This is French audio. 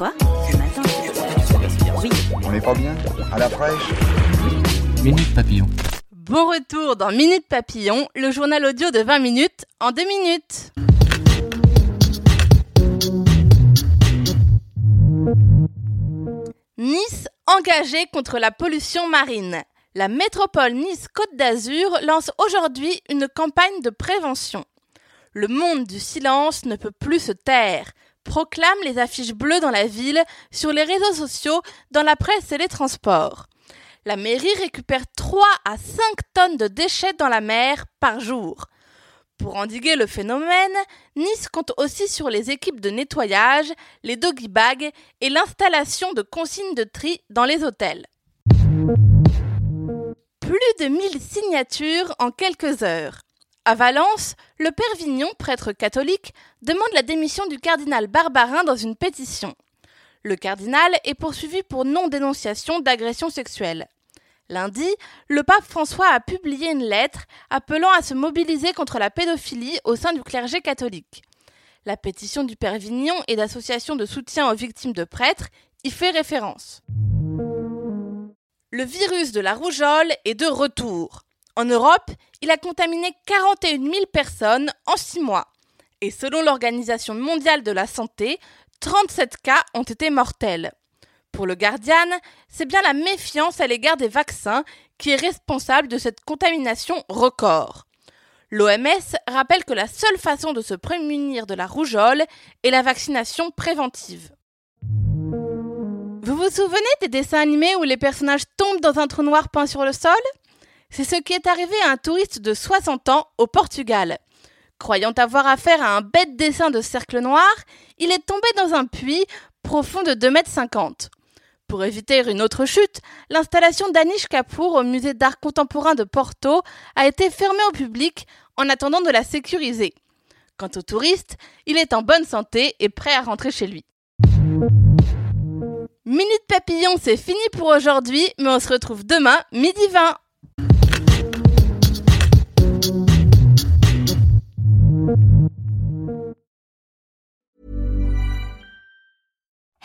Quoi Ce matin Oui. On n'est pas bien À la fraîche Minute Papillon. Bon retour dans Minute Papillon, le journal audio de 20 minutes en 2 minutes. Nice engagée contre la pollution marine. La métropole Nice-Côte d'Azur lance aujourd'hui une campagne de prévention. Le monde du silence ne peut plus se taire, proclament les affiches bleues dans la ville, sur les réseaux sociaux, dans la presse et les transports. La mairie récupère 3 à 5 tonnes de déchets dans la mer par jour. Pour endiguer le phénomène, Nice compte aussi sur les équipes de nettoyage, les doggy bags et l'installation de consignes de tri dans les hôtels. Plus de 1000 signatures en quelques heures. À Valence, le père Vignon, prêtre catholique, demande la démission du cardinal Barbarin dans une pétition. Le cardinal est poursuivi pour non-dénonciation d'agression sexuelle. Lundi, le pape François a publié une lettre appelant à se mobiliser contre la pédophilie au sein du clergé catholique. La pétition du Père Vignon et d'associations de soutien aux victimes de prêtres y fait référence. Le virus de la rougeole est de retour. En Europe, il a contaminé 41 000 personnes en 6 mois. Et selon l'Organisation mondiale de la santé, 37 cas ont été mortels. Pour le Guardian, c'est bien la méfiance à l'égard des vaccins qui est responsable de cette contamination record. L'OMS rappelle que la seule façon de se prémunir de la rougeole est la vaccination préventive. Vous vous souvenez des dessins animés où les personnages tombent dans un trou noir peint sur le sol? C'est ce qui est arrivé à un touriste de 60 ans au Portugal. Croyant avoir affaire à un bête dessin de cercle noir, il est tombé dans un puits profond de 2,50 m. Pour éviter une autre chute, l'installation d'Anish Kapoor au musée d'art contemporain de Porto a été fermée au public en attendant de la sécuriser. Quant au touriste, il est en bonne santé et prêt à rentrer chez lui. Minute Papillon, c'est fini pour aujourd'hui, mais on se retrouve demain, midi 20.